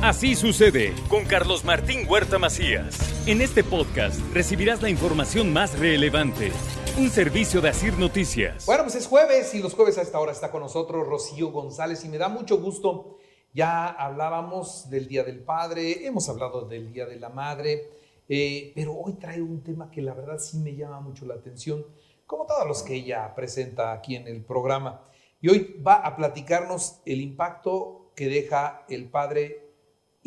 Así sucede con Carlos Martín Huerta Macías. En este podcast recibirás la información más relevante. Un servicio de Asir Noticias. Bueno, pues es jueves y los jueves a esta hora está con nosotros Rocío González y me da mucho gusto. Ya hablábamos del Día del Padre, hemos hablado del Día de la Madre, eh, pero hoy trae un tema que la verdad sí me llama mucho la atención, como todos los que ella presenta aquí en el programa. Y hoy va a platicarnos el impacto que deja el padre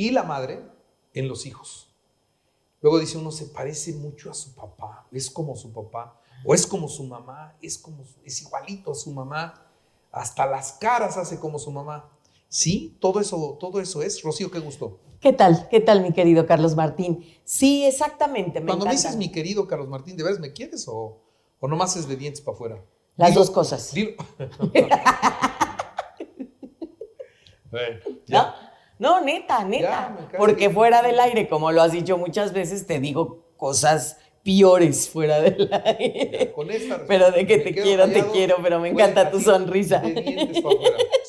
y la madre en los hijos. Luego dice uno, se parece mucho a su papá, es como su papá, o es como su mamá, es, como, es igualito a su mamá, hasta las caras hace como su mamá. Sí, todo eso, todo eso es. Rocío, qué gusto. ¿Qué tal? ¿Qué tal, mi querido Carlos Martín? Sí, exactamente. Me Cuando me dices mi querido Carlos Martín, ¿de veras me quieres o, o nomás es de dientes para afuera? Las dos cosas. ¿No? No, neta, neta. Porque fuera del aire, como lo has dicho muchas veces, te digo cosas peores fuera del aire. pero de que te quiero, te quiero, pero me encanta tu sonrisa.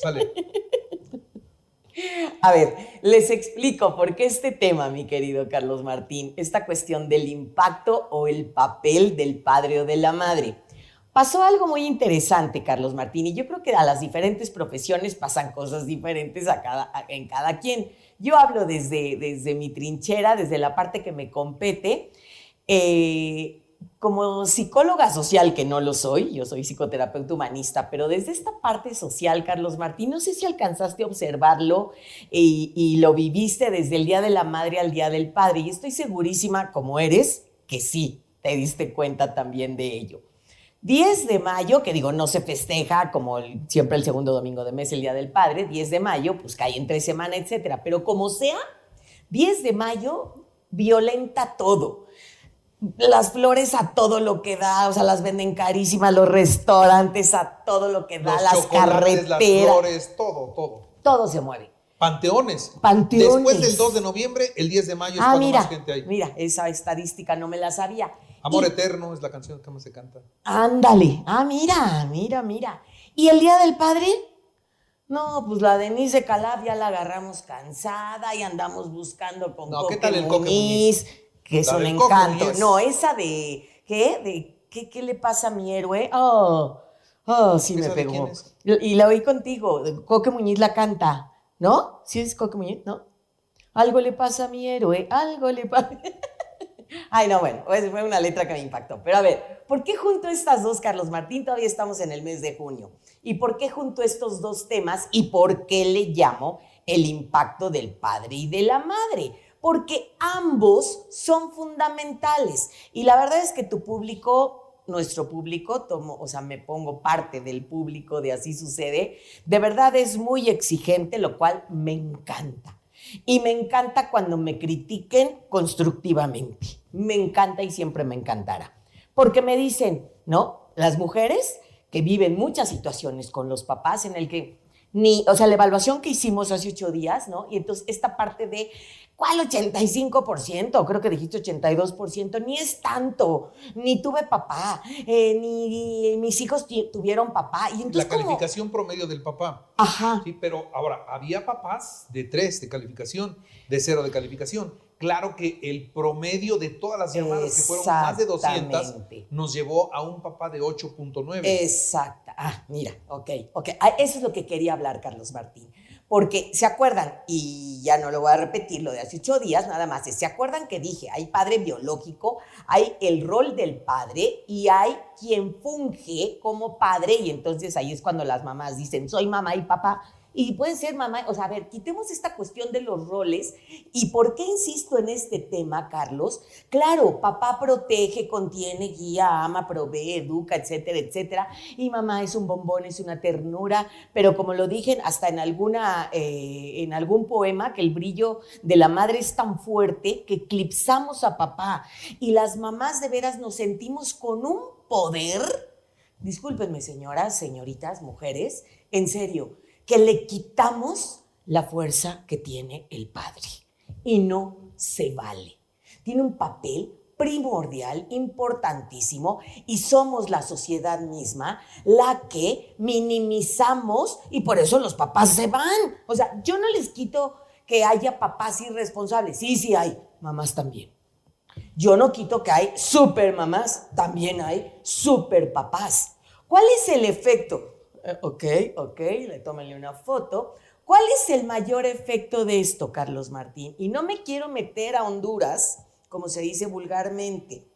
Sale. A ver, les explico por qué este tema, mi querido Carlos Martín, esta cuestión del impacto o el papel del padre o de la madre. Pasó algo muy interesante, Carlos Martín, y yo creo que a las diferentes profesiones pasan cosas diferentes a cada, en cada quien. Yo hablo desde, mi trinchera, desde la parte que me compete. Eh, como psicóloga social, que no lo soy, yo soy psicoterapeuta humanista, pero desde esta parte social, Carlos Martín, no sé si alcanzaste a observarlo y, y, lo viviste desde el Día de la Madre al Día del Padre, y estoy segurísima, como eres, que sí, te diste cuenta también de ello. 10 de mayo, que digo, no se festeja como siempre el segundo domingo de mes, el Día del Padre, 10 de mayo, pues cae entre semana, etcétera. Pero como sea, 10 de mayo violenta todo. Las flores a todo lo que da, o sea, las venden carísimas, los restaurantes a todo lo que da, las carreteras. Las flores, todo, todo. Todo se mueve. Panteones. Panteones. Después del 2 de noviembre, el 10 de mayo es ah, cuando mira, más gente hay. Mira, esa estadística no me la sabía. Amor Eterno es la canción que más se canta. Ándale. Ah, mira, mira, mira. ¿Y el Día del Padre? No, pues la Denise Calab ya la agarramos cansada y andamos buscando con no, ¿qué tal el Muñiz, que es un encanto. No, esa de ¿qué? De ¿qué, ¿qué le pasa a mi héroe? Oh, oh, sí me pegó. Y la oí contigo, Coque Muñiz la canta, ¿no? ¿Sí es Coque Muñiz? ¿No? Algo le pasa a mi héroe, algo le pasa. Ay, no, bueno, fue una letra que me impactó. Pero a ver, ¿por qué junto estas dos, Carlos Martín? Todavía estamos en el mes de junio. ¿Y por qué junto estos dos temas y por qué le llamo el impacto del padre y de la madre? Porque ambos son fundamentales. Y la verdad es que tu público, nuestro público, o sea, me pongo parte del público de Así Sucede, de verdad es muy exigente, lo cual me encanta. Y me encanta cuando me critiquen constructivamente. Me encanta y siempre me encantará. Porque me dicen, ¿no? Las mujeres que viven muchas situaciones con los papás en el que ni, o sea, la evaluación que hicimos hace ocho días, ¿no? Y entonces esta parte de, ¿cuál 85%? Creo que dijiste 82%, ni es tanto, ni tuve papá, eh, ni, mis hijos tuvieron papá. Y entonces, la calificación promedio del papá. Ajá. Sí, pero ahora, había papás de tres de calificación, de cero de calificación. Claro que el promedio de todas las llamadas, que fueron más de 200, nos llevó a un papá de 8.9. Exacto. Ah, mira, ok, ok. Ah, eso es lo que quería hablar, Carlos Martín. Porque se acuerdan, y ya no lo voy a repetir, lo de hace ocho días, nada más, se acuerdan que dije, hay padre biológico, hay el rol del padre y hay quien funge como padre, y entonces ahí es cuando las mamás dicen, soy mamá y papá, y pueden ser mamá, o sea, a ver, quitemos esta cuestión de los roles. ¿Y por qué insisto en este tema, Carlos? Claro, papá protege, contiene, guía, ama, provee, educa, etcétera, etcétera. Y mamá es un bombón, es una ternura, pero como lo dije hasta en, alguna, eh, en algún poema, que el brillo de la madre es tan fuerte que eclipsamos a papá. Y las mamás de veras nos sentimos con un poder. Discúlpenme, señoras, señoritas, mujeres, en serio que le quitamos la fuerza que tiene el Padre. Y no se vale. Tiene un papel primordial, importantísimo, y somos la sociedad misma la que minimizamos y por eso los papás se van. O sea, yo no les quito que haya papás irresponsables. Sí, sí hay, mamás también. Yo no quito que hay super mamás, también hay super papás. ¿Cuál es el efecto? Eh, ok, ok, le tómenle una foto. ¿Cuál es el mayor efecto de esto, Carlos Martín? Y no me quiero meter a Honduras, como se dice vulgarmente,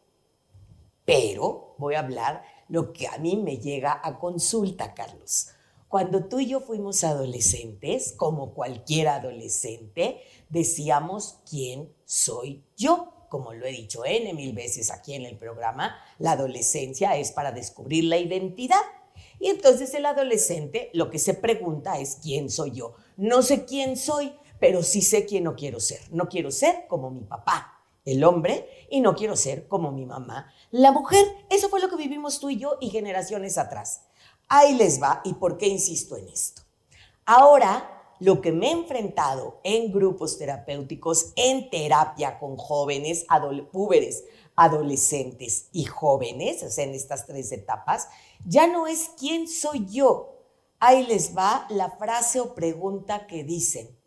pero voy a hablar lo que a mí me llega a consulta, Carlos. Cuando tú y yo fuimos adolescentes, como cualquier adolescente, decíamos, ¿quién soy yo? Como lo he dicho N mil veces aquí en el programa, la adolescencia es para descubrir la identidad. Y entonces el adolescente lo que se pregunta es, ¿quién soy yo? No sé quién soy, pero sí sé quién no quiero ser. No quiero ser como mi papá, el hombre, y no quiero ser como mi mamá, la mujer. Eso fue lo que vivimos tú y yo y generaciones atrás. Ahí les va y por qué insisto en esto. Ahora, lo que me he enfrentado en grupos terapéuticos, en terapia con jóvenes, púberes, adolescentes y jóvenes, o sea, en estas tres etapas, ya no es quién soy yo. Ahí les va la frase o pregunta que dicen.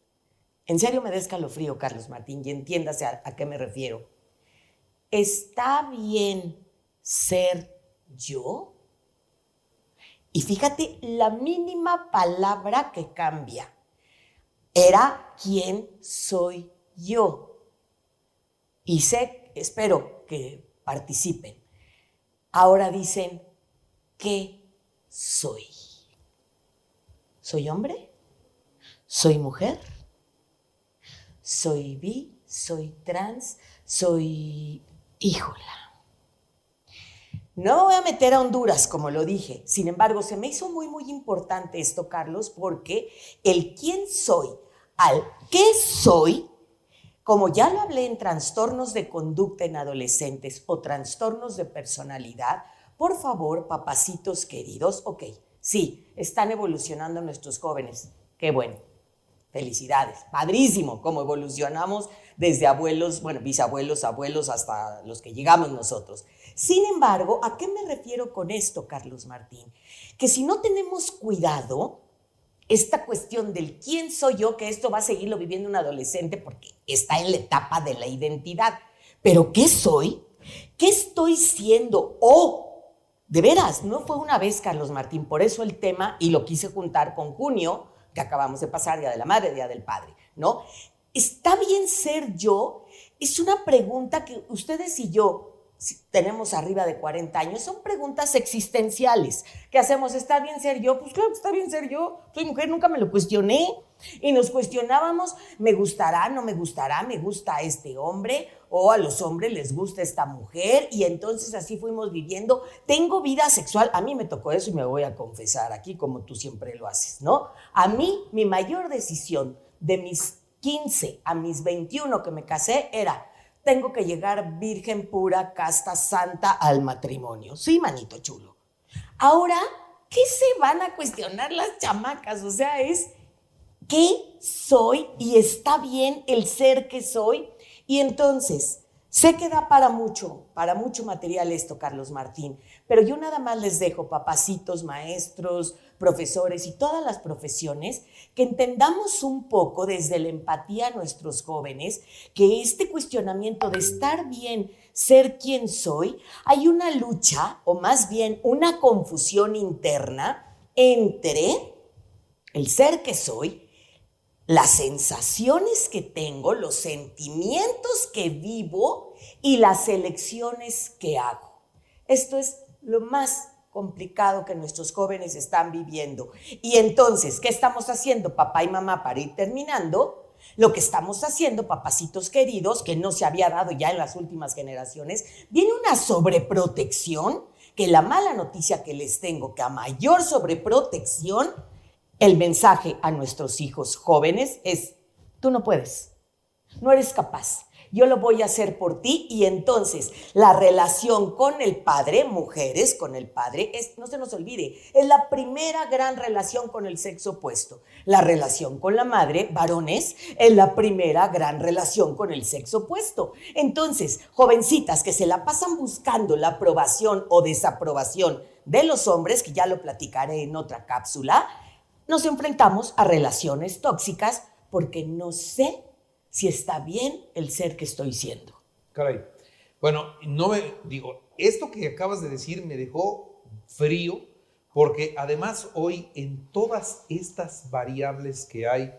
En serio me da escalofrío, Carlos Martín, y entiéndase a qué me refiero. ¿Está bien ser yo? Y fíjate la mínima palabra que cambia. Era quién soy yo. Y sé, espero que participen. Ahora dicen, ¿qué soy? ¿Soy hombre? ¿Soy mujer? ¿Soy bi? ¿Soy trans? ¿Soy... híjola? No me voy a meter a Honduras, como lo dije. Sin embargo, se me hizo muy, muy importante esto, Carlos, porque el quién soy al qué soy, como ya lo hablé en trastornos de conducta en adolescentes o trastornos de personalidad, por favor, papacitos queridos, ok, sí, están evolucionando nuestros jóvenes. Qué bueno. Felicidades. Padrísimo cómo evolucionamos desde abuelos, bueno, bisabuelos, abuelos, hasta los que llegamos nosotros. Sin embargo, ¿a qué me refiero con esto, Carlos Martín? Que si no tenemos cuidado, esta cuestión del quién soy yo, que esto va a seguirlo viviendo un adolescente porque está en la etapa de la identidad. Pero ¿qué soy? ¿Qué estoy siendo? O, de veras, no fue una vez, Carlos Martín, por eso el tema, y lo quise juntar con junio, que acabamos de pasar, Día de la Madre, Día del Padre, ¿no? ¿Está bien ser yo? Es una pregunta que ustedes y yo tenemos arriba de 40 años, son preguntas existenciales. ¿Qué hacemos? ¿Está bien ser yo? Pues claro, está bien ser yo. Soy mujer, nunca me lo cuestioné. Y nos cuestionábamos, ¿me gustará? ¿No me gustará? ¿Me gusta este hombre? ¿O a los hombres les gusta esta mujer? Y entonces así fuimos viviendo. Tengo vida sexual. A mí me tocó eso y me voy a confesar aquí como tú siempre lo haces, ¿no? A mí, mi mayor decisión de mis 15 a mis 21 que me casé era tengo que llegar virgen pura, casta, santa al matrimonio. Sí, manito chulo. Ahora, ¿qué se van a cuestionar las chamacas? O sea, es qué soy y está bien el ser que soy. Y entonces, sé que da para mucho, para mucho material esto, Carlos Martín, pero yo nada más les dejo, papacitos, maestros, profesores y todas las profesiones, que entendamos un poco desde la empatía a nuestros jóvenes que este cuestionamiento de estar bien, ser quien soy, hay una lucha o más bien una confusión interna entre el ser que soy, las sensaciones que tengo, los sentimientos que vivo y las elecciones que hago. Esto es lo más complicado que nuestros jóvenes están viviendo. Y entonces, ¿qué estamos haciendo, papá y mamá, para ir terminando? Lo que estamos haciendo, papacitos queridos, que no se había dado ya en las últimas generaciones, viene una sobreprotección, que la mala noticia que les tengo, que a mayor sobreprotección, el mensaje a nuestros hijos jóvenes es, tú no puedes, no eres capaz, yo lo voy a hacer por ti y entonces la relación con el padre, mujeres con el padre, es, no se nos olvide, es la primera gran relación con el sexo opuesto. La relación con la madre, varones, es la primera gran relación con el sexo opuesto. Entonces, jovencitas que se la pasan buscando la aprobación o desaprobación de los hombres, que ya lo platicaré en otra cápsula, nos enfrentamos a relaciones tóxicas porque no sé si está bien el ser que estoy siendo. Caray. Bueno, no me digo, esto que acabas de decir me dejó frío, porque además hoy en todas estas variables que hay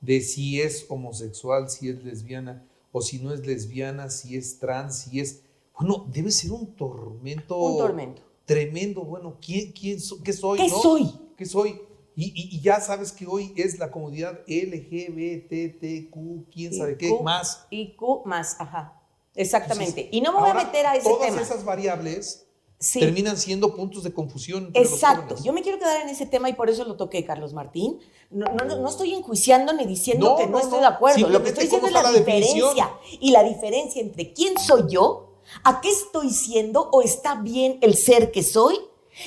de si es homosexual, si es lesbiana, o si no es lesbiana, si es trans, si es... Bueno, debe ser un tormento. Un tormento. Tremendo. Bueno, ¿quién, quién qué soy? ¿Qué soy? ¿Qué soy? Y, ya sabes que hoy es la comunidad LGBTQ, quién sabe qué, más. Y Q más, ajá. Exactamente. y no me voy a meter a ese tema. Todas esas variables terminan siendo puntos de confusión. Exacto. Yo me quiero quedar en ese tema y por eso lo toqué, Carlos Martín. No, no, estoy enjuiciando ni diciendo que no, estoy de acuerdo. Lo que estoy diciendo es la, diferencia. Y la diferencia entre quién soy yo, a qué estoy siendo o está bien el ser que soy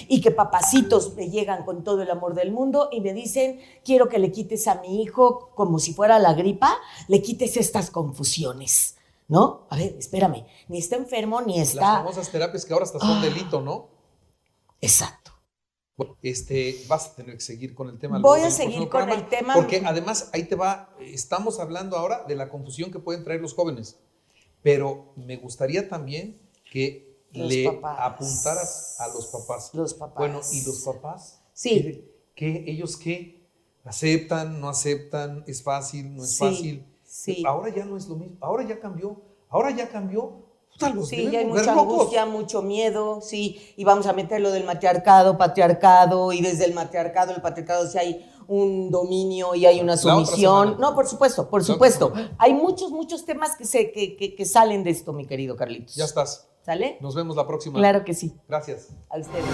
y que papacitos me llegan con todo el amor del mundo y me dicen, quiero que le quites a mi hijo como si fuera la gripa, le quites estas confusiones. ¿No? A ver, espérame, ni está enfermo ni está... Las famosas terapias que ahora hasta son ah. delito, ¿no? Exacto. Bueno, este, vas a tener que seguir con el tema. Voy a seguir con el tema. Porque además ahí te va, estamos hablando ahora de la confusión que pueden traer los jóvenes, pero me gustaría también que le apuntaras a los papás. Los papás. Bueno, ¿y los papás? Sí. ¿Qué, ellos qué? ¿Aceptan, no aceptan? ¿Es fácil, no es fácil? Sí. Ahora ya no es lo mismo. Ahora ya cambió. Ahora ya cambió. sí, ya hay mucha angustia, mucho miedo, sí, y vamos a meter lo del matriarcado, patriarcado, y desde el matriarcado, el patriarcado, si hay un dominio y hay una sumisión. No, por supuesto, por supuesto. Hay muchos, muchos temas que, se, que, que salen de esto, mi querido Carlitos. Ya estás. ¿Sale? Nos vemos la próxima. Claro que sí. Gracias. A ustedes.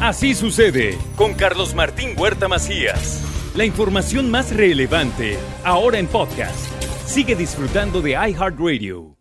Así sucede con Carlos Martín Huerta Macías. La información más relevante, ahora en podcast. Sigue disfrutando de iHeartRadio.